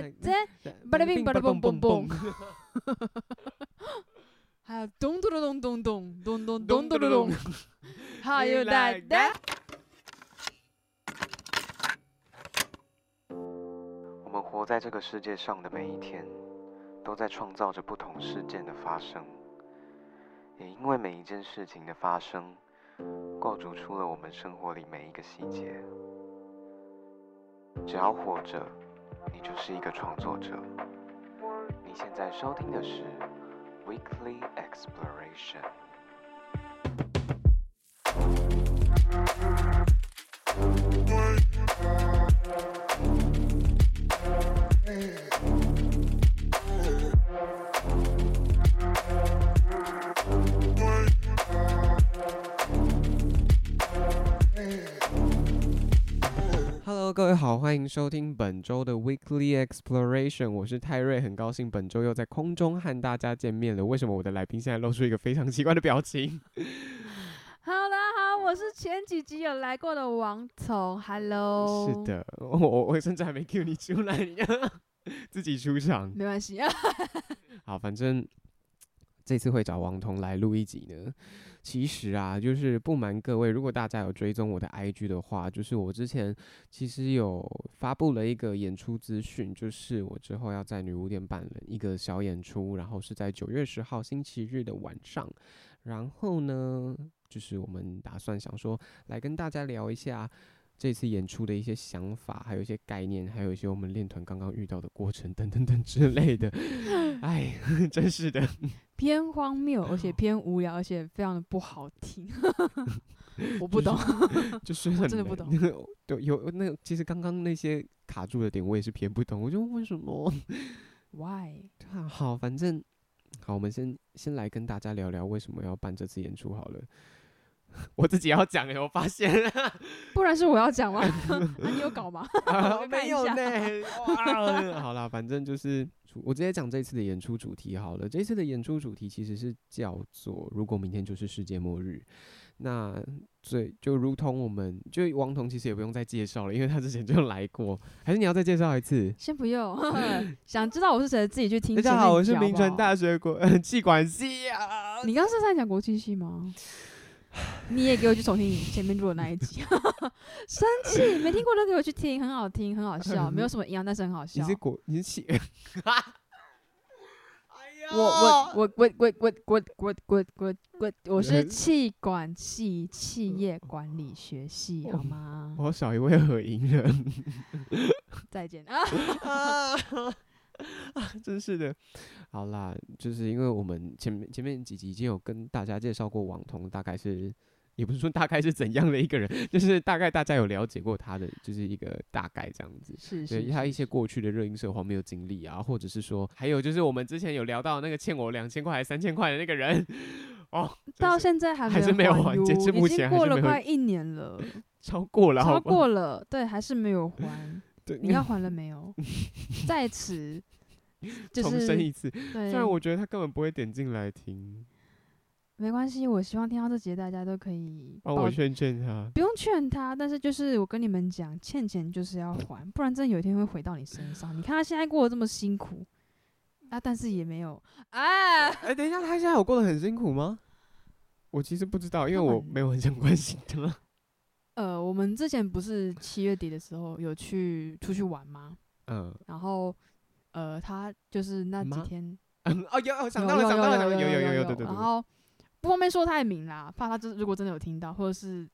啦这，巴拉冰巴拉蹦蹦蹦，还有咚咚咚咚咚咚咚咚咚咚咚，还有哒哒。我们活在这个世界上的每一天，都在创造着不同事件的发生，也因为每一件事情的发生，构筑出了我们生活里每一个细节。只要活着，你就是一个创作者。你现在收听的是 Weekly Exploration。各位好，欢迎收听本周的 Weekly Exploration，我是泰瑞，很高兴本周又在空中和大家见面了。为什么我的来宾现在露出一个非常奇怪的表情？Hello，大家好，我是前几集有来过的王彤。Hello，是的，我我甚至还没 cue 你出来，你自己出场，没关系啊。好，反正这次会找王彤来录一集呢。其实啊，就是不瞒各位，如果大家有追踪我的 IG 的话，就是我之前其实有发布了一个演出资讯，就是我之后要在女巫店办了一个小演出，然后是在九月十号星期日的晚上，然后呢，就是我们打算想说来跟大家聊一下。这次演出的一些想法，还有一些概念，还有一些我们练团刚刚遇到的过程 等等等之类的。哎，真是的，偏荒谬，而且偏无聊，而且非常的不好听。我不懂，就是我真的不懂。对，有那个，其实刚刚那些卡住的点，我也是偏不懂。我就问为什么？Why？好，反正好，我们先先来跟大家聊聊为什么要办这次演出好了。我自己要讲哎，我发现，不然是我要讲吗？啊，你有搞吗？啊、没有呢。好啦，反正就是我直接讲这次的演出主题好了。这次的演出主题其实是叫做“如果明天就是世界末日”。那最就如同我们就王彤其实也不用再介绍了，因为他之前就来过。还是你要再介绍一次？先不用，想知道我是谁，自己去听。大家好，我是名传大学国际管系啊。你刚刚是在讲国际系吗？你也给我去重听前面录的那一集，生气没听过都给我去听，很好听，很好笑，没有什么营养，但是很好笑。你是国，你是企，我我我我我我我我我我我我是气管系企业管理学系，好吗？我少一位合营人，再见啊！啊，真是的，好啦，就是因为我们前面前面几集已经有跟大家介绍过网童，大概是也不是说大概是怎样的一个人，就是大概大家有了解过他的，就是一个大概这样子，是，是，是，对他一些过去的热音社荒谬经历啊，或者是说，还有就是我们之前有聊到那个欠我两千块还是三千块的那个人，哦，到现在还还是没有还，截至目前过了快一年了，超过了，超过了，对，还是没有还。对，你要还了没有？在此，就是、重申一次。对，虽然我觉得他根本不会点进来听，没关系。我希望听到这节，大家都可以帮我劝劝他。不用劝他，但是就是我跟你们讲，欠钱就是要还，不然真的有一天会回到你身上。你看他现在过得这么辛苦啊，但是也没有啊。哎、欸，等一下，他现在有过得很辛苦吗？我其实不知道，因为我没有很想关心他。呃，我们之前不是七月底的时候有去出去玩吗？嗯，然后呃，他就是那几天，嗯，哦，有想到了，想到了，有有有有有，对对对。然后不方便说太明啦，怕他真如果真的有听到，或者是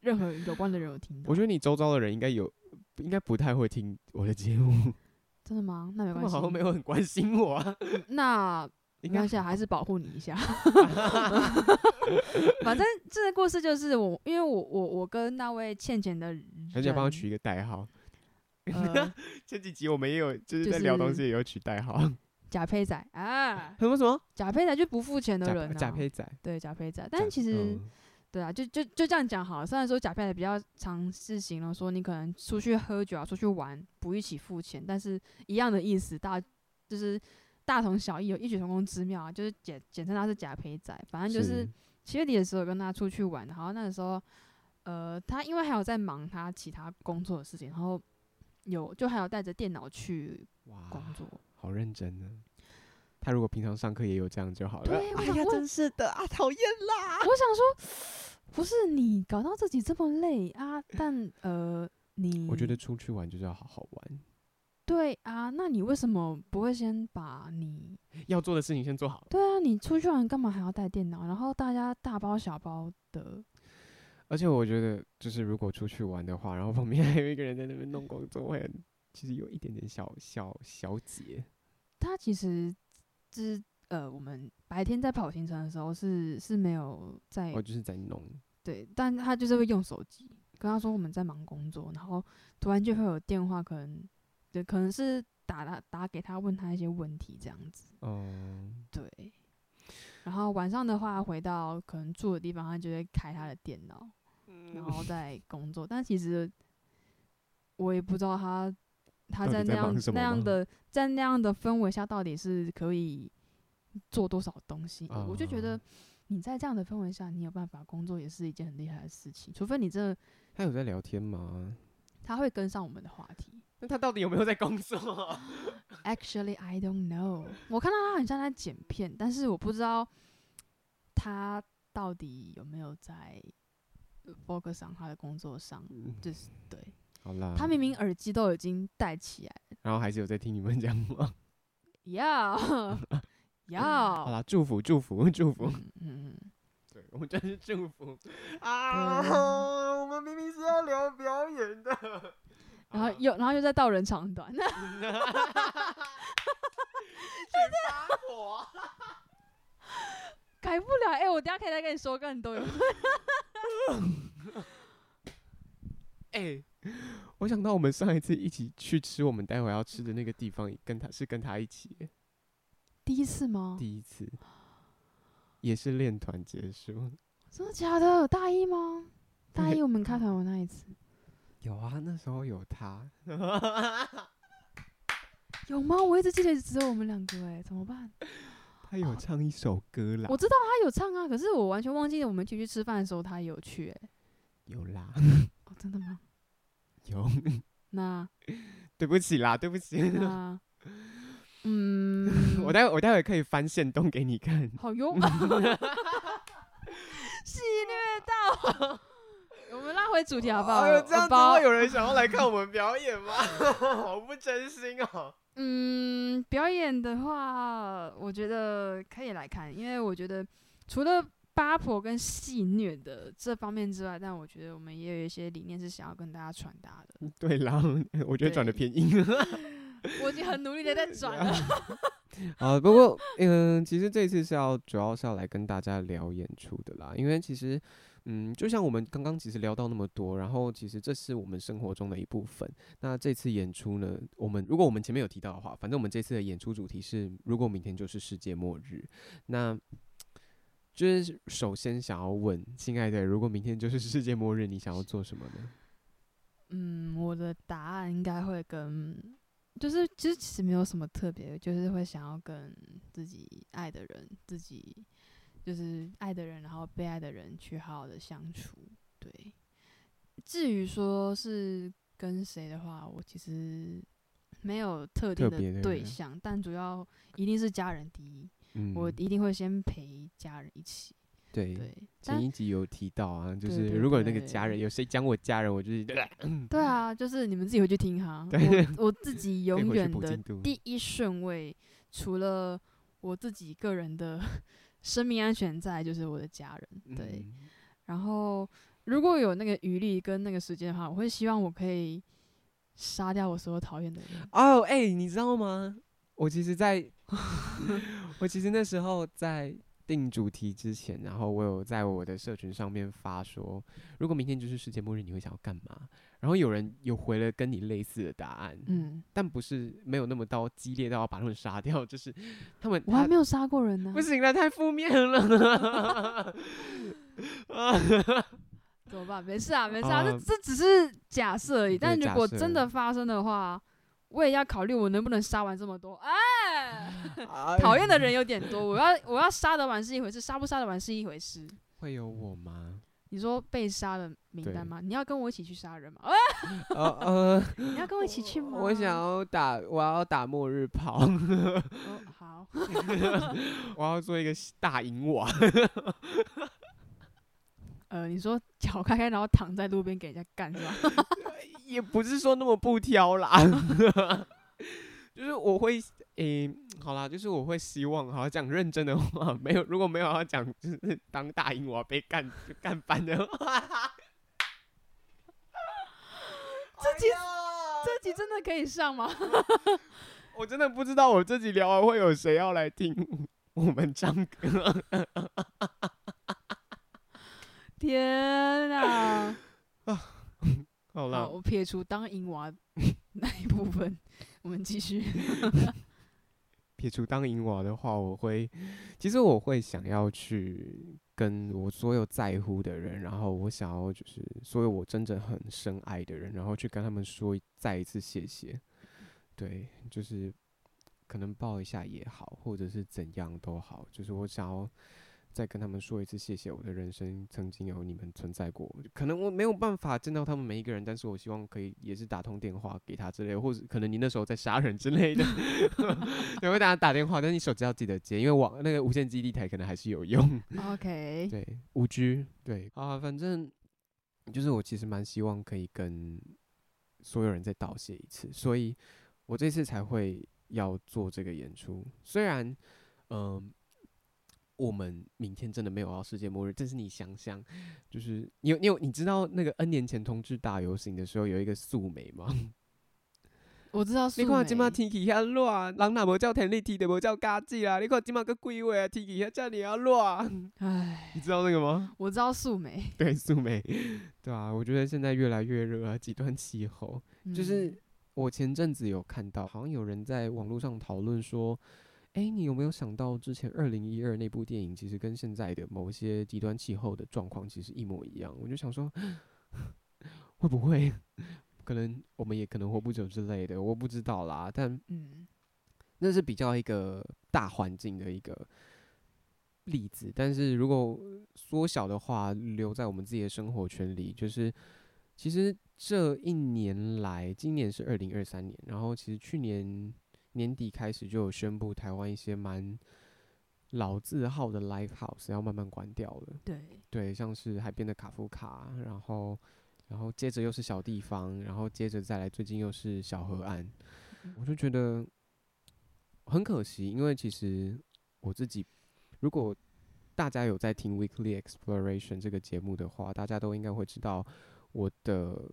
任何有关的人有听到。我觉得你周遭的人应该有，应该不太会听我的节目。真的吗？那没关系，好像没有很关心我啊。那。没关系，还是保护你一下。反正这个故事就是我，因为我我我跟那位欠钱的人，而且帮我取一个代号。呃、前几集我们也有就是在聊东西，也有取代号。假胚仔啊？什么什么？假胚仔就不付钱的人、啊。假胚仔。对，假胚仔。但其实，嗯、对啊，就就就这样讲好了。虽然说假胚仔比较常是形容说你可能出去喝酒啊，出去玩不一起付钱，但是一样的意思，大就是。大同小异，有异曲同工之妙啊！就是简简称他是假陪仔，反正就是七月底的时候跟他出去玩，然后那个时候，呃，他因为还有在忙他其他工作的事情，然后有就还有带着电脑去工作，好认真呢。他如果平常上课也有这样就好了。对，哎呀，真是的啊，讨厌啦！我想说，不是你搞到自己这么累啊，但呃，你我觉得出去玩就是要好好玩。对啊，那你为什么不会先把你要做的事情先做好？对啊，你出去玩干嘛还要带电脑？然后大家大包小包的。而且我觉得，就是如果出去玩的话，然后 旁边还有一个人在那边弄工作，会其实有一点点小小小解。他其实。是呃，我们白天在跑行程的时候是是没有在，我就是在弄，对，但他就是会用手机跟他说我们在忙工作，然后突然就会有电话，可能对，可能是打打打给他问他一些问题这样子，嗯，对，然后晚上的话回到可能住的地方，他就会开他的电脑，然后再工作，但其实我也不知道他。他在那样那样的在那样的氛围下，到底是可以做多少东西？嗯、我就觉得你在这样的氛围下，你有办法工作，也是一件很厉害的事情。除非你真的他有在聊天吗？他会跟上我们的话题。那他到底有没有在工作？Actually, I don't know。我看到他很像在剪片，但是我不知道他到底有没有在 focus 上他的工作上。嗯、就是对。好啦，他明明耳机都已经戴起来，然后还是有在听你们讲吗？要要，好啦，祝福祝福祝福，嗯嗯，对，我们真是祝福啊！我们明明是要聊表演的，然后又然后又在道人长短，哈哈哈哈改不了，哎，我等下可以再跟你说更多。哎。我想到我们上一次一起去吃我们待会要吃的那个地方，跟他是跟他一起，第一次吗？第一次，也是练团结束。真的假的？大一吗？大一我们开团我那一次。有啊，那时候有他。有吗？我一直记得只有我们两个，哎，怎么办？他有唱一首歌啦。我知道他有唱啊，可是我完全忘记了我们一起去吃饭的时候他有去，哎。有啦。哦，真的吗？有，那 对不起啦，对不起。那嗯，我待会我待会可以翻线动给你看。好用，戏虐到。我们拉回主题好不好？哎呦，这样子会有人想要来看我们表演吗？好不真心哦。嗯，表演的话，我觉得可以来看，因为我觉得除了。八婆跟戏虐的这方面之外，但我觉得我们也有一些理念是想要跟大家传达的。对啦，我觉得转的偏硬。我已经很努力的在转了。啊，不过嗯，其实这次是要主要是要来跟大家聊演出的啦，因为其实嗯，就像我们刚刚其实聊到那么多，然后其实这是我们生活中的一部分。那这次演出呢，我们如果我们前面有提到的话，反正我们这次的演出主题是如果明天就是世界末日，那。就是首先想要问，亲爱的，如果明天就是世界末日，你想要做什么呢？嗯，我的答案应该会跟，就是其实其实没有什么特别，就是会想要跟自己爱的人，自己就是爱的人，然后被爱的人去好好的相处。对，至于说是跟谁的话，我其实没有特定的对象，但主要一定是家人第一。嗯、我一定会先陪家人一起。对，对前一集有提到啊，就是如果那个家人有谁讲我家人，我就是对，对啊，就是你们自己回去听哈。我我自 己永远的第一顺位，除了我自己个人的生命安全在，就是我的家人。对，嗯、然后如果有那个余力跟那个时间的话，我会希望我可以杀掉我所有讨厌的人。哦，哎、欸，你知道吗？我其实在，在我其实那时候在定主题之前，然后我有在我的社群上面发说，如果明天就是世界末日，你会想要干嘛？然后有人有回了跟你类似的答案，嗯，但不是没有那么到激烈到要把他们杀掉，就是 他们他我还没有杀过人呢，不行了，太负面了，怎么办？没事啊，没事啊，这、呃、这只是假设而已，但如果真的发生的话。我也要考虑我能不能杀完这么多，哎，讨厌的人有点多，我要我要杀得完是一回事，杀不杀得完是一回事。会有我吗？你说被杀的名单吗？你要跟我一起去杀人吗？呃呃，你要跟我一起去吗？我想要打，我要打末日炮。哦，好，我要做一个大银瓦。呃，你说脚开开，然后躺在路边给人家干是吧？也不是说那么不挑啦，就是我会，诶、欸，好啦，就是我会希望，好讲认真的话，没有，如果没有要讲，就是当大银瓦被干就干翻的话，这集、哎、这集真的可以上吗？我真的不知道，我这集聊完会有谁要来听我们唱歌。天哪！啊，好了，我撇除当银娃那一部分，我们继续。撇除当银娃的话，我会，其实我会想要去跟我所有在乎的人，然后我想要就是所有我真正很深爱的人，然后去跟他们说再一次谢谢。对，就是可能抱一下也好，或者是怎样都好，就是我想要。再跟他们说一次谢谢，我的人生曾经有你们存在过。可能我没有办法见到他们每一个人，但是我希望可以也是打通电话给他之类的，或者可能你那时候在杀人之类的，也会大家打电话，但是你手机要记得接，因为网那个无线基地台可能还是有用。OK，对，五 G，对啊，反正就是我其实蛮希望可以跟所有人再道谢一次，所以我这次才会要做这个演出。虽然，嗯、呃。我们明天真的没有要世界末日，但是你想想，就是你有你有你知道那个 N 年前同志大游行的时候有一个素梅吗？我知道素梅。你看今麦天气遐热，人若无照天气天就无照家己啦。你看今麦个鬼话啊？天气遐遮尔啊热。唉，你知道那个吗？我知道素梅。对，素梅，对啊，我觉得现在越来越热啊，极端气候。嗯、就是我前阵子有看到，好像有人在网络上讨论说。哎、欸，你有没有想到之前二零一二那部电影，其实跟现在的某些极端气候的状况其实一模一样？我就想说，会不会可能我们也可能活不久之类的，我不知道啦。但嗯，那是比较一个大环境的一个例子。但是如果缩小的话，留在我们自己的生活圈里，就是其实这一年来，今年是二零二三年，然后其实去年。年底开始就有宣布，台湾一些蛮老字号的 live house 要慢慢关掉了。对对，像是海边的卡夫卡，然后然后接着又是小地方，然后接着再来，最近又是小河岸。嗯、我就觉得很可惜，因为其实我自己，如果大家有在听 Weekly Exploration 这个节目的话，大家都应该会知道我的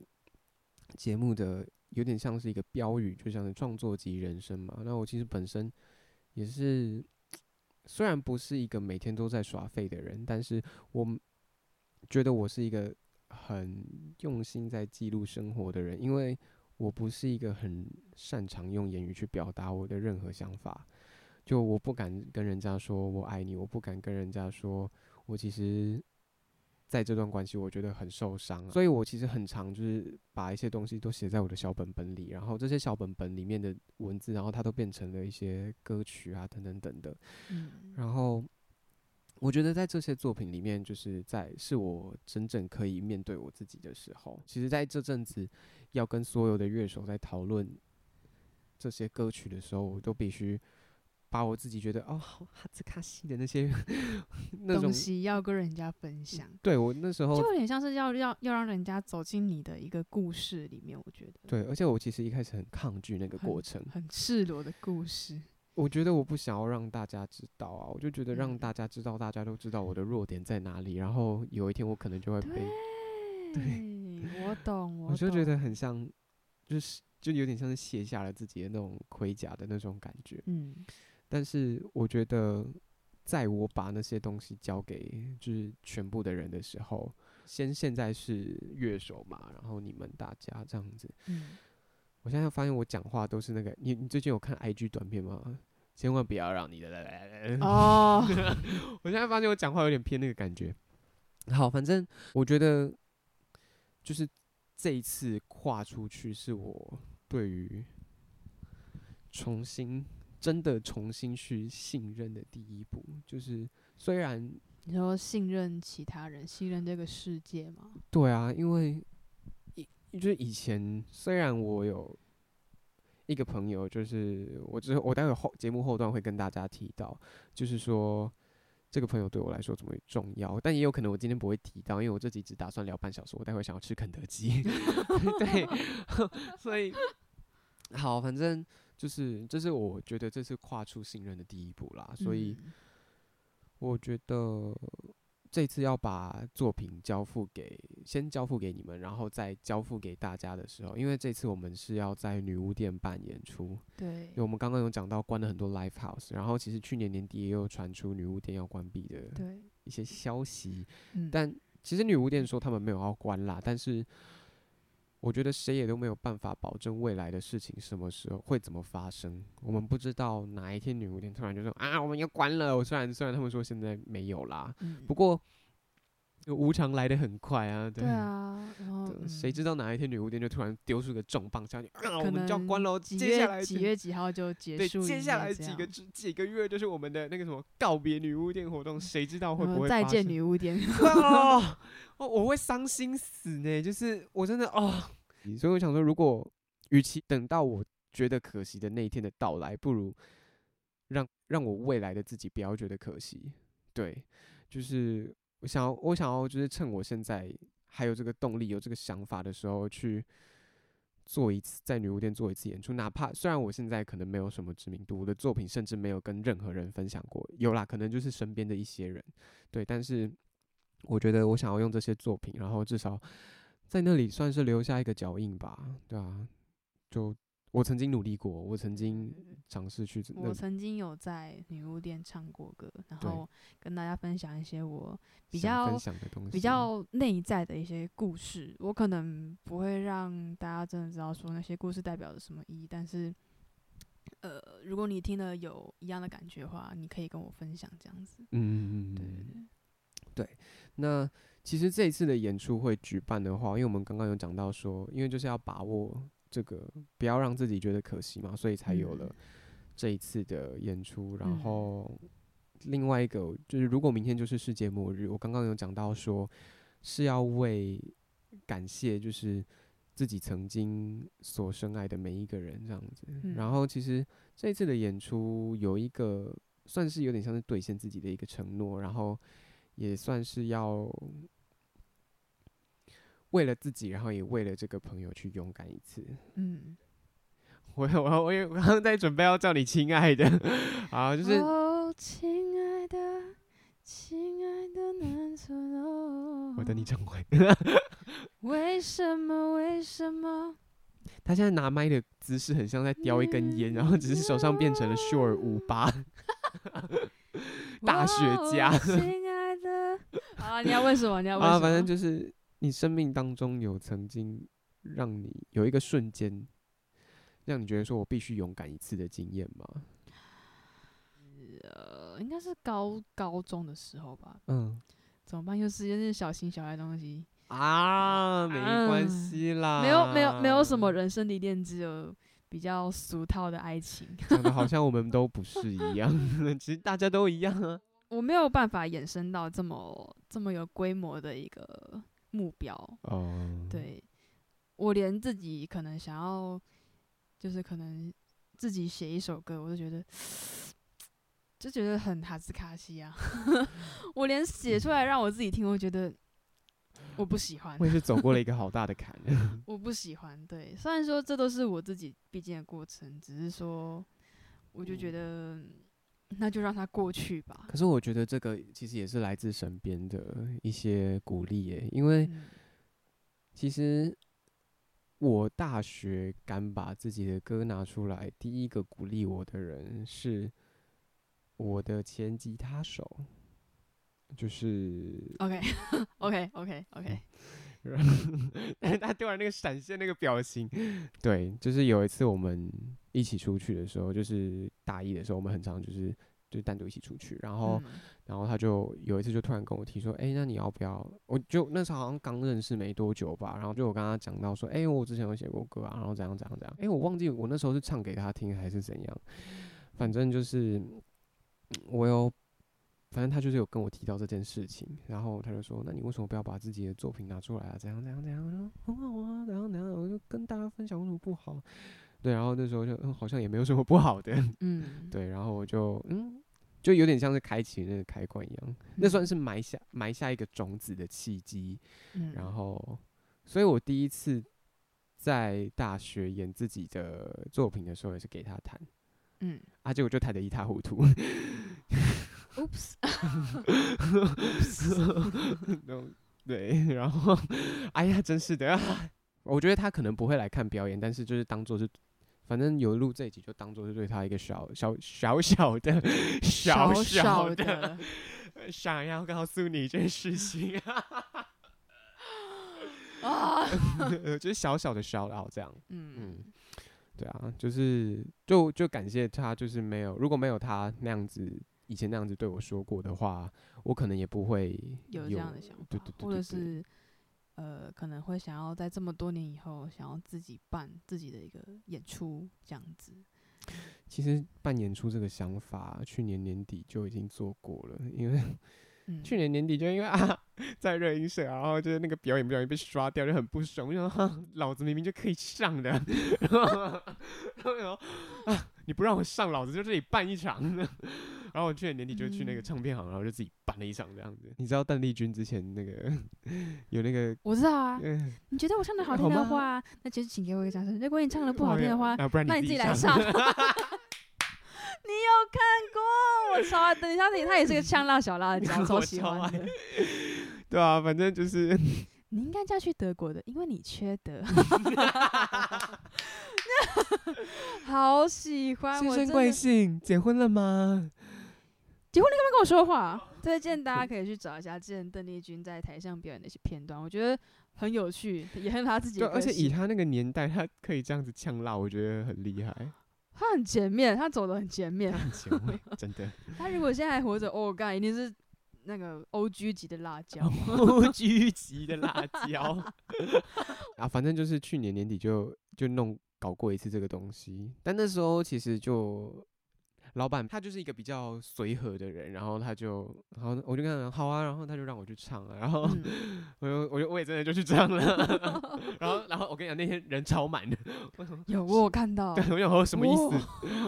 节目的。有点像是一个标语，就像是创作即人生嘛。那我其实本身也是，虽然不是一个每天都在耍废的人，但是我觉得我是一个很用心在记录生活的人。因为我不是一个很擅长用言语去表达我的任何想法，就我不敢跟人家说我爱你，我不敢跟人家说我其实。在这段关系，我觉得很受伤，所以我其实很常就是把一些东西都写在我的小本本里，然后这些小本本里面的文字，然后它都变成了一些歌曲啊，等等等等。嗯，然后我觉得在这些作品里面，就是在是我真正可以面对我自己的时候。其实，在这阵子要跟所有的乐手在讨论这些歌曲的时候，我都必须。把我自己觉得哦，好哈兹卡西的那些 那种东西要跟人家分享，对我那时候就有点像是要要要让人家走进你的一个故事里面。我觉得对，而且我其实一开始很抗拒那个过程，很赤裸的故事。我觉得我不想要让大家知道啊，我就觉得让大家知道，大家都知道我的弱点在哪里，然后有一天我可能就会被。对，对我懂，我懂，我就觉得很像，就是就有点像是卸下了自己的那种盔甲的那种感觉，嗯。但是我觉得，在我把那些东西交给就是全部的人的时候，先现在是乐手嘛，然后你们大家这样子，嗯，我现在发现我讲话都是那个，你你最近有看 IG 短片吗？千万不要让你的哦，我现在发现我讲话有点偏那个感觉。好，反正我觉得就是这一次跨出去，是我对于重新。真的重新去信任的第一步，就是虽然你说信任其他人，信任这个世界吗？对啊，因为以就是以前虽然我有一个朋友，就是我之后我待会后节目后段会跟大家提到，就是说这个朋友对我来说怎么重要，但也有可能我今天不会提到，因为我这集只打算聊半小时，我待会想要吃肯德基，对，所以好，反正就是这是我觉得这是跨出信任的第一步啦，所以。嗯我觉得这次要把作品交付给，先交付给你们，然后再交付给大家的时候，因为这次我们是要在女巫店办演出。对，因为我们刚刚有讲到关了很多 live house，然后其实去年年底也有传出女巫店要关闭的一些消息。但其实女巫店说他们没有要关啦，但是。我觉得谁也都没有办法保证未来的事情什么时候会怎么发生。我们不知道哪一天女巫店突然就说啊，我们要关了。我虽然虽然他们说现在没有啦，嗯、不过无常来的很快啊。对，对啊，然后谁知道哪一天女巫店就突然丢出个重磅消息啊，我们就要关了。几接下来几月几号就结束？对，接下来几个几个月就是我们的那个什么告别女巫店活动，谁知道会不会再见女巫店？哦，我会伤心死呢。就是我真的哦。所以我想说，如果与其等到我觉得可惜的那一天的到来，不如让让我未来的自己不要觉得可惜。对，就是我想要，我想要，就是趁我现在还有这个动力、有这个想法的时候，去做一次在女巫店做一次演出。哪怕虽然我现在可能没有什么知名度，我的作品甚至没有跟任何人分享过，有啦，可能就是身边的一些人。对，但是我觉得我想要用这些作品，然后至少。在那里算是留下一个脚印吧，对啊，就我曾经努力过，我曾经尝试去。我曾经有在女巫店唱过歌，然后跟大家分享一些我比较分享的东西，比较内在的一些故事。我可能不会让大家真的知道说那些故事代表着什么意义，但是，呃，如果你听了有一样的感觉的话，你可以跟我分享这样子。嗯嗯嗯，对对对，对，那。其实这一次的演出会举办的话，因为我们刚刚有讲到说，因为就是要把握这个，不要让自己觉得可惜嘛，所以才有了这一次的演出。然后另外一个就是，如果明天就是世界末日，我刚刚有讲到说是要为感谢就是自己曾经所深爱的每一个人这样子。然后其实这一次的演出有一个算是有点像是兑现自己的一个承诺，然后也算是要。为了自己，然后也为了这个朋友去勇敢一次。嗯，我我 我也刚刚在准备要叫你亲爱的，啊，就是。哦，亲爱的，亲爱的南村哦。我等你唱完。为什么？为什么？他现在拿麦的姿势很像在叼一根烟，然后只是手上变成了 Shure 五八。大雪家。亲爱的。啊，你要问什么？你要问什么？啊，反正就是。你生命当中有曾经让你有一个瞬间，让你觉得说我必须勇敢一次的经验吗？呃，应该是高高中的时候吧。嗯，怎么办？又是又是小情小爱的东西啊？没关系啦，没有没有没有什么人生历练，只有比较俗套的爱情。讲的好像我们都不是一样，其实大家都一样啊。我没有办法衍生到这么这么有规模的一个。目标哦，对，我连自己可能想要，就是可能自己写一首歌，我就觉得就觉得很哈斯卡西啊。我连写出来让我自己听，我觉得我不喜欢。我也是走过了一个 好大的坎。我不喜欢，对，虽然说这都是我自己必经的过程，只是说我就觉得那就让它过去吧。可是我觉得这个其实也是来自身边的一些鼓励耶，因为其实我大学敢把自己的歌拿出来，第一个鼓励我的人是我的前吉他手，就是 OK OK OK OK，他突然那个闪现那个表情，对，就是有一次我们。一起出去的时候，就是大一的时候，我们很常就是就单独一起出去，然后，嗯、然后他就有一次就突然跟我提说，哎、欸，那你要不要？我就那时候好像刚认识没多久吧，然后就我跟他讲到说，哎、欸，我之前有写过歌啊，然后怎样怎样怎样，哎、欸，我忘记我那时候是唱给他听还是怎样，反正就是我有反正他就是有跟我提到这件事情，然后他就说：“那你为什么不要把自己的作品拿出来啊？怎样怎样怎样？”我说：“很好啊，怎样怎样？”我就跟大家分享为什么不好？对，然后那时候就嗯，好像也没有什么不好的，嗯，对，然后我就嗯，就有点像是开启那个开关一样，嗯、那算是埋下埋下一个种子的契机。嗯，然后，所以我第一次在大学演自己的作品的时候，也是给他弹，嗯，啊，结果就弹得一塌糊涂。Oops，对，然后，哎呀，真是的啊！我觉得他可能不会来看表演，但是就是当做是，反正有录这一集，就当做是对他一个小小小小的小小的 想要告诉你一件事情。啊，就是小小的 shout out 这样，嗯。嗯，对啊，就是就就感谢他，就是没有如果没有他那样子。以前那样子对我说过的话，我可能也不会有，有这样的想法，对对对对对，或者是呃，可能会想要在这么多年以后，想要自己办自己的一个演出这样子。其实办演出这个想法，去年年底就已经做过了，因为、嗯、去年年底就因为 啊，在热音社，然后就是那个表演不小心被刷掉，就很不爽，我说 老子明明就可以上的，然后 然后啊，你不让我上，老子就这里办一场。然后我去年年底就去那个唱片行，嗯、然后就自己办了一场这样子。你知道邓丽君之前那个有那个？我知道啊。嗯、你觉得我唱的好听的话，那就请给我一个掌声。如果你唱的不好听的话，啊、那你自己来唱。你有看过？我超爱邓丽君，她也是个呛辣小辣椒，超喜欢的。对啊，反正就是。你应该嫁去德国的，因为你缺德。好喜欢。先生贵姓？结婚了吗？结婚，你干嘛跟我说话？推荐大家可以去找一下之前邓丽君在台上表演的一些片段，我觉得很有趣，也很她自己。对，而且以她那个年代，她可以这样子呛辣，我觉得很厉害。她很前面，她走得很前面，很前卫，真的。他如果现在还活着，哦，干，一定是那个 O G 级的辣椒，O G 级的辣椒。啊，反正就是去年年底就就弄搞过一次这个东西，但那时候其实就。老板他就是一个比较随和的人，然后他就，然后我就跟他说好啊，然后他就让我去唱了，然后 我就我就我也真的就去唱了，然后然后我跟你讲那天人超满的，有我有看到，对，我想说什么意思？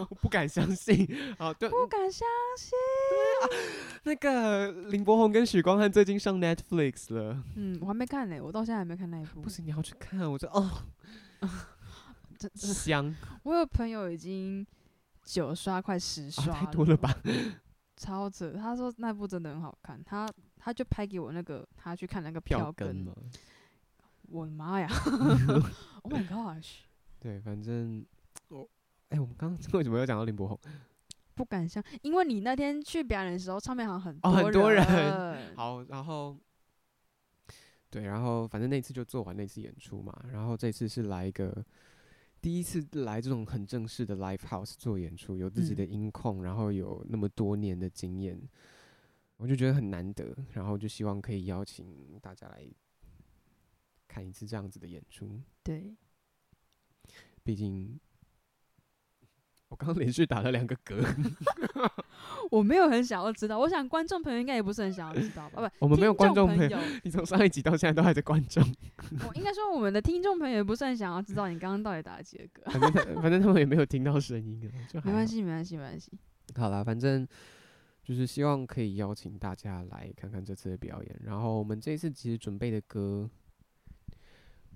我不敢相信，啊对，不敢相信，对啊，那个林柏宏跟许光汉最近上 Netflix 了，嗯，我还没看呢，我到现在还没看那一部，不行，你要去看，我说哦，真香，我有朋友已经。九刷快十刷，啊，太多了吧？超扯！他说那部真的很好看，他他就拍给我那个他去看那个票根，票根我的妈呀！Oh my gosh！对，反正我哎，欸，我们刚刚为什么要讲到林柏宏？不敢想，因为你那天去表演的时候，唱片行很多，哦，很多人。好，然后对，然后反正那次就做完那次演出嘛，然后这次是来一个。第一次来这种很正式的 live house 做演出，有自己的音控，嗯、然后有那么多年的经验，我就觉得很难得，然后就希望可以邀请大家来看一次这样子的演出。对，毕竟。我刚刚连续打了两个嗝，我没有很想要知道，我想观众朋友应该也不是很想要知道吧？不，我们没有观众朋友，你从上一集到现在都还在观众。我应该说我们的听众朋友也不是很想要知道你刚刚到底打了几个嗝。反正反正他们也没有听到声音啊，就 没关系，没关系，没关系。好啦，反正就是希望可以邀请大家来看看这次的表演。然后我们这一次其实准备的歌，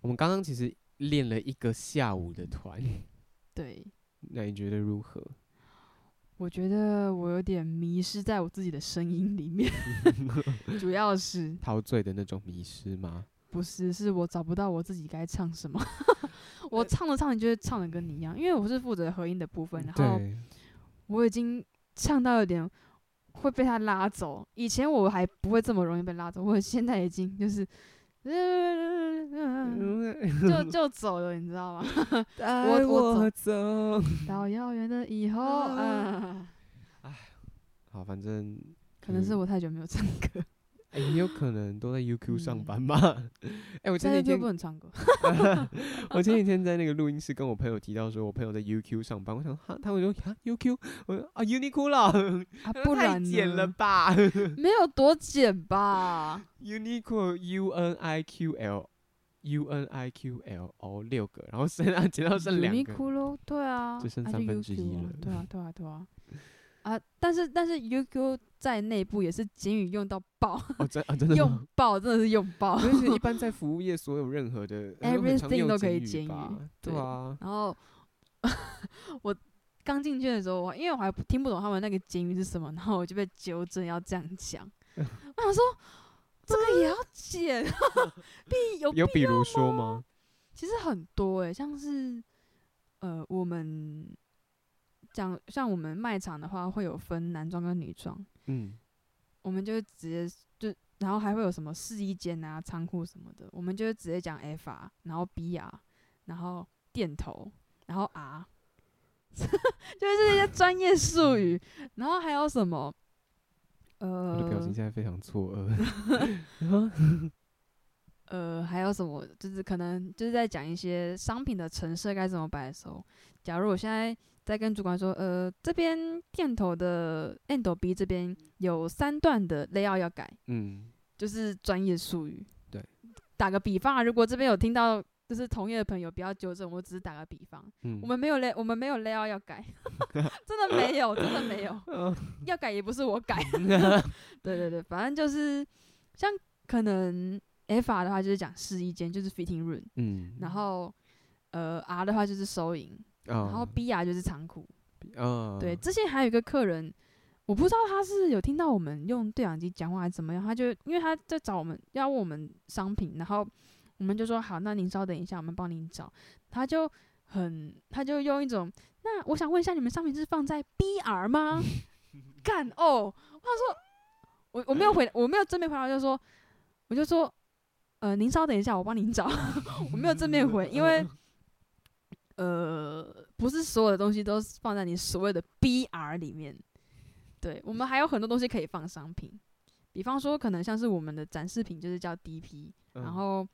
我们刚刚其实练了一个下午的团。对。那你觉得如何？我觉得我有点迷失在我自己的声音里面，主要是陶醉的那种迷失吗？不是，是我找不到我自己该唱什么。我唱着唱着就会唱的跟你一样，因为我是负责合音的部分，然后我已经唱到有点会被他拉走。以前我还不会这么容易被拉走，我现在已经就是。就就走了，你知道吗？我我走到遥远的以后。啊，哎，好，反正可能是我太久没有唱歌。哎、欸，也有可能都在 UQ 上班吧？哎、嗯欸，我前几天不能唱歌。我前几天在那个录音室跟我朋友提到说，我朋友在 UQ 上班，我想哈，他们说哈 UQ，我说啊 Uniqlo，啊，不然太简了吧？没有多简吧？Uniqlo U N I Q L U N I Q L 哦，六个，然后剩啊减到剩两个对啊，只剩三分之一了，啊对啊，对啊，对啊。啊，但是但是 UQ 在内部也是简语用到爆，哦真啊真的 用爆真的是用爆。而且一 般在服务业，所有任何的 everything 都可以简语，对啊。然后我刚进去的时候，因为我还听不懂他们那个简语是什么，然后我就被纠正要这样讲。我想说这个也要剪，必有有比如说吗？其实很多诶、欸，像是呃我们。讲像我们卖场的话，会有分男装跟女装，嗯，我们就直接就，然后还会有什么试衣间啊、仓库什么的，我们就直接讲 F R，然后 B R，然后店头，然后 R，就是这些专业术语，然后还有什么？呃，我的表情现在非常错愕。呃，还有什么？就是可能就是在讲一些商品的成色该怎么摆的时候，假如我现在。在跟主管说，呃，这边店头的 end B 这边有三段的 layout 要改，嗯，就是专业术语。对，打个比方啊，如果这边有听到就是同业的朋友，不要纠正，我只是打个比方。嗯，我们没有 lay，我们没有 layout 要改，真的没有，真的没有，要改也不是我改。对对对，反正就是像可能 F R 的话就是讲试衣间，就是 fitting room，嗯，然后呃 R 的话就是收银。然后 B R 就是仓库，嗯，对，之前还有一个客人，我不知道他是有听到我们用对讲机讲话还是怎么样，他就因为他在找我们要问我们商品，然后我们就说好，那您稍等一下，我们帮您找。他就很，他就用一种，那我想问一下，你们商品是放在 B R 吗？干哦，他说我我没有回，我没有正面回答，就说我就说，呃，您稍等一下，我帮您找，我没有正面回，因为。呃，不是所有的东西都是放在你所谓的 BR 里面。对，我们还有很多东西可以放商品，比方说可能像是我们的展示品就是叫 DP，、嗯、然后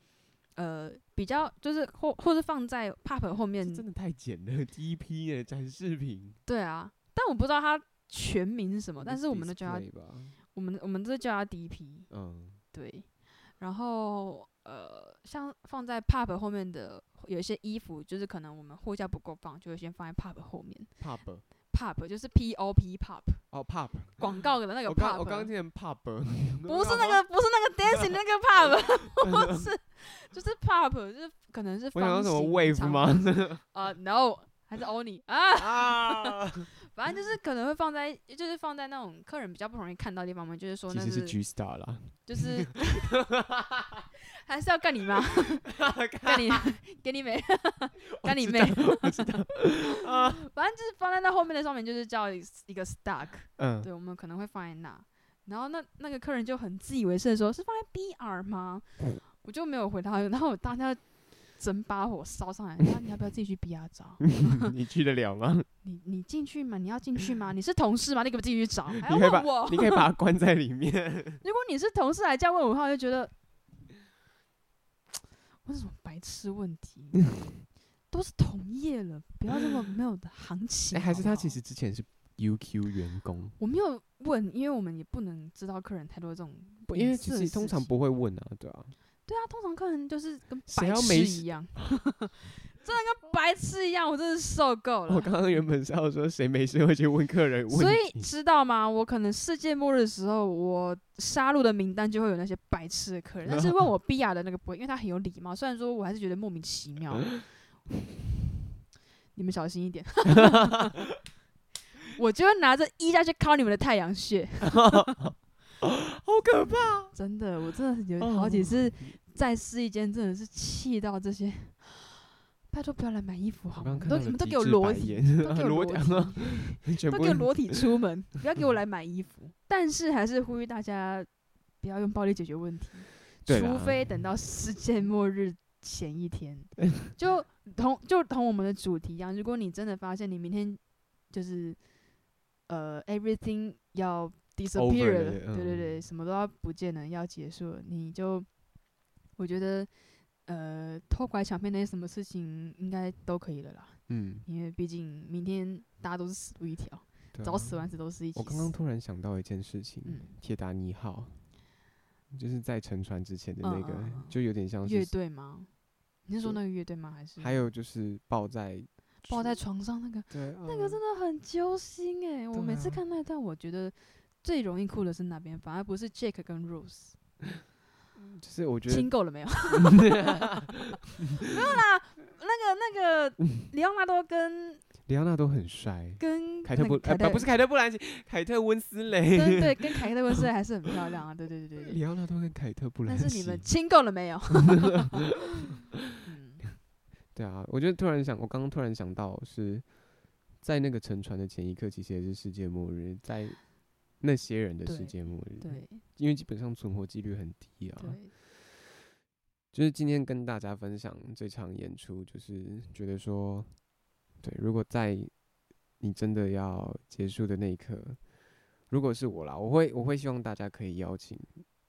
呃比较就是或或是放在 POP 后面，真的太简了，DP 的展示品。对啊，但我不知道它全名是什么，但是我们都叫它，我们我们都叫它 DP。嗯，对，然后呃像放在 POP 后面的。有一些衣服就是可能我们货架不够放，就会先放在 pop 后面。pop，pop 就是 p o p pop。哦，pop 广告的那个 pop。我刚刚听 pop，不是那个，不是那个 dancing 那个 pop，不是，就是 pop，就是可能是。我想说什么 wave 吗？啊，no，还是 only 啊啊？反正就是可能会放在，就是放在那种客人比较不容易看到的地方嘛，就是说那是。G Star 啦。就是。还是要干你妈？干你，给你妹，干你妹。我知道。啊，反正就是放在那后面的上面，就是叫一个 stock。嗯。对，我们可能会放在那，然后那那个客人就很自以为是的说：“是放在 BR 吗？”我就没有回他，然后我当下整把火烧上来，那你要不要自己去 BR 找？你去得了吗？你你进去吗？你要进去吗？你是同事吗？你可不自己去找？你可以把你可以把他关在里面。如果你是同事来这样问我的话，我就觉得。问什么白痴问题？都是同业了，不要这么 没有的行情。还是他其实之前是 UQ 员工？我没有问，因为我们也不能知道客人太多这种。因为其实通常不会问啊，对啊。对啊，通常客人就是跟白痴一样。真的跟白痴一样，我真的受够了。我刚刚原本是要说，谁没事会去问客人问？所以知道吗？我可能世界末日的时候，我杀戮的名单就会有那些白痴的客人。但是问我碧雅的那个不会，因为他很有礼貌。虽然说我还是觉得莫名其妙。你们小心一点。我就会拿着衣架去敲你们的太阳穴。好可怕！真的，我真的有好几次在试衣间，真的是气到这些。拜托不要来买衣服好吗？都你们 都给我裸体，都给我裸体，都给我裸体出门，不要给我来买衣服。但是还是呼吁大家不要用暴力解决问题，除非等到世界末日前一天。就同就同我们的主题一样，如果你真的发现你明天就是呃 everything 要 disappear 了，对对对，什么都要不见了，要结束了，你就我觉得呃偷拐抢骗那些什么事情应该都可以了啦。嗯，因为毕竟明天大家都是死路一条，早死晚死都是一起。我刚刚突然想到一件事情，铁达尼号就是在沉船之前的那个，就有点像是乐队吗？你是说那个乐队吗？还是还有就是抱在抱在床上那个？对，那个真的很揪心诶。我每次看那段，我觉得最容易哭的是那边，反而不是 Jake 跟 Rose。就是我觉得亲够了没有？没有啦。那个那个，里奥纳多跟里奥纳多很帅，跟凯特布凯特不是凯特布兰奇，凯特温斯雷，对对，跟凯特温斯雷还是很漂亮啊，对对对对。李奥纳多跟凯特布兰奇，但是你们亲够了没有？对啊，我觉得突然想，我刚刚突然想到，是在那个沉船的前一刻，其实也是世界末日，在那些人的世界末日，对，因为基本上存活几率很低啊。对。就是今天跟大家分享这场演出，就是觉得说，对，如果在你真的要结束的那一刻，如果是我啦，我会我会希望大家可以邀请，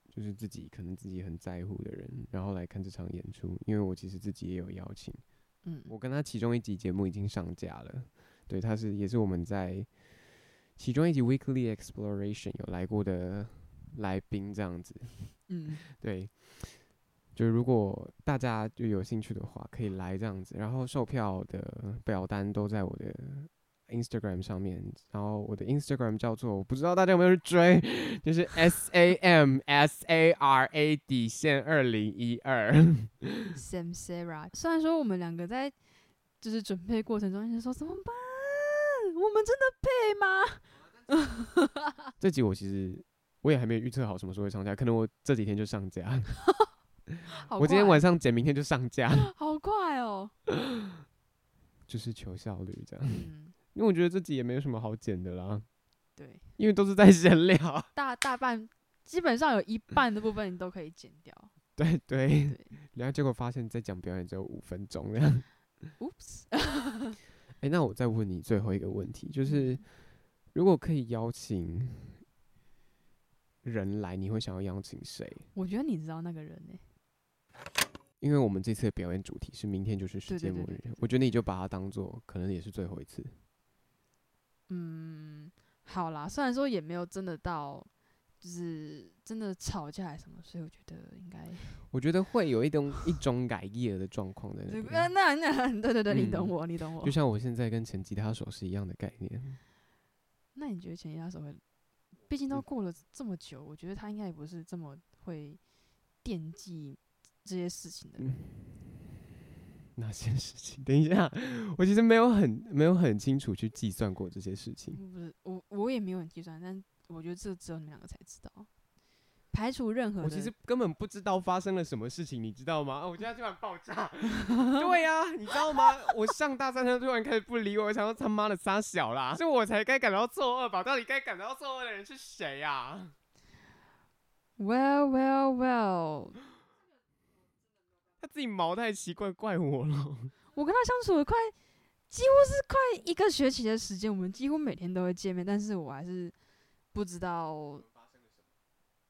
就是自己可能自己很在乎的人，然后来看这场演出，因为我其实自己也有邀请，嗯，我跟他其中一集节目已经上架了，对，他是也是我们在其中一集 Weekly Exploration 有来过的来宾这样子，嗯，对。就如果大家就有兴趣的话，可以来这样子。然后售票的表单都在我的 Instagram 上面。然后我的 Instagram 叫做，我不知道大家有没有去追，就是 S A M S A R A 底线二零一二。Sam Sarah。虽然说我们两个在就是准备过程中，一直说怎么办？我们真的配吗？这集我其实我也还没有预测好什么时候会上架，可能我这几天就上架。我今天晚上剪，明天就上架。好快哦！就是求效率这样，嗯、因为我觉得这集也没有什么好剪的啦。对，因为都是在闲聊，大大半基本上有一半的部分你都可以剪掉。对对，对然后结果发现在讲表演只有五分钟这样。Oops！哎、欸，那我再问你最后一个问题，就是如果可以邀请人来，你会想要邀请谁？我觉得你知道那个人呢、欸。因为我们这次的表演主题是明天就是世界末日，我觉得你就把它当做可能也是最后一次。嗯，好啦，虽然说也没有真的到，就是真的吵架还是什么，所以我觉得应该，我觉得会有一种一种改业的状况在那边。那那 对对对，你懂我，你懂我。就像我现在跟前吉他手是一样的概念。那你觉得前吉他手会？毕竟都过了这么久，我觉得他应该也不是这么会惦记。这些事情的，哪些事情？等一下，我其实没有很没有很清楚去计算过这些事情。不是我，我也没有很计算，但我觉得这只有你们两个才知道。排除任何，我其实根本不知道发生了什么事情，你知道吗？我现在突然爆炸。对呀、啊，你知道吗？我上大三，他突然开始不理我，我想说他妈的撒小啦，所以我才该感到错愕吧？到底该感到错愕的人是谁呀、啊？Well, well, well. 他自己毛太奇怪，怪我了。我跟他相处了快，几乎是快一个学期的时间，我们几乎每天都会见面，但是我还是不知道。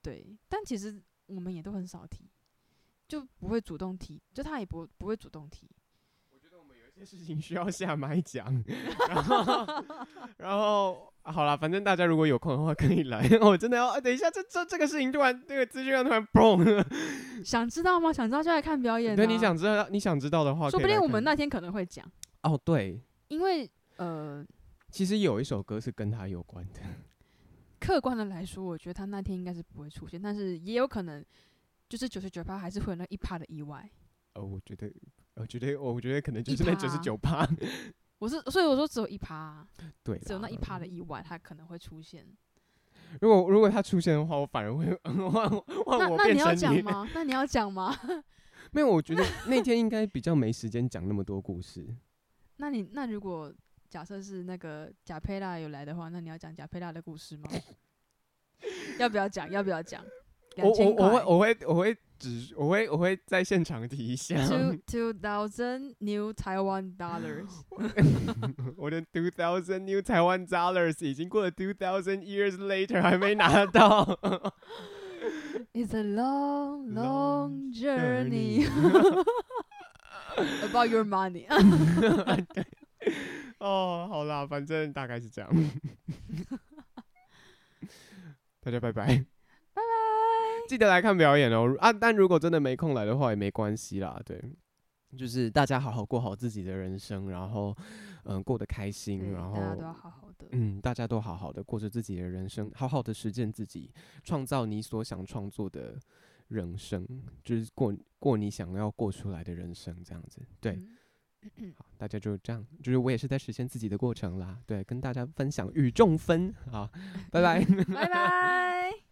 对，但其实我们也都很少提，就不会主动提，就他也不不会主动提。我觉得我们有一些事情需要下麦讲，然后，然后。啊、好了，反正大家如果有空的话可以来。我真的要，啊、等一下，这这这个事情突然，那个资讯量突然嘣。想知道吗？想知道就来看表演，啊。对，你想知道，你想知道的话，说不定我们那天可能会讲。哦，对，因为呃，其实有一首歌是跟他有关的。客观的来说，我觉得他那天应该是不会出现，但是也有可能就是九十九趴还是会有那一趴的意外。呃，我觉得，我觉得，我觉得可能就是那九十九趴。我是，所以我说只有一趴，对，只有那一趴的意外，他可能会出现。如果如果他出现的话，我反而会换 换我变成你。那你要讲吗？那你要讲吗？没有，我觉得那天应该比较没时间讲那么多故事。那你那如果假设是那个贾佩拉有来的话，那你要讲贾佩拉的故事吗？要不要讲？要不要讲？我我我会我会我会只我会我会在现场提一下。Two two thousand new Taiwan dollars。我的 two thousand new Taiwan dollars 已经过了 two thousand years later 还没拿到。It's a long long journey about your money 对。哦，好啦，反正大概是这样。大家拜拜，拜拜，记得来看表演哦。啊，但如果真的没空来的话也没关系啦。对，就是大家好好过好自己的人生，然后嗯、呃、过得开心，然后大家都要好好的，嗯，大家都好好的过着自己的人生，好好的实践自己，创造你所想创作的人生，就是过过你想要过出来的人生，这样子。对，嗯、好，大家就这样，就是我也是在实现自己的过程啦。对，跟大家分享与众分，好，拜拜，拜拜。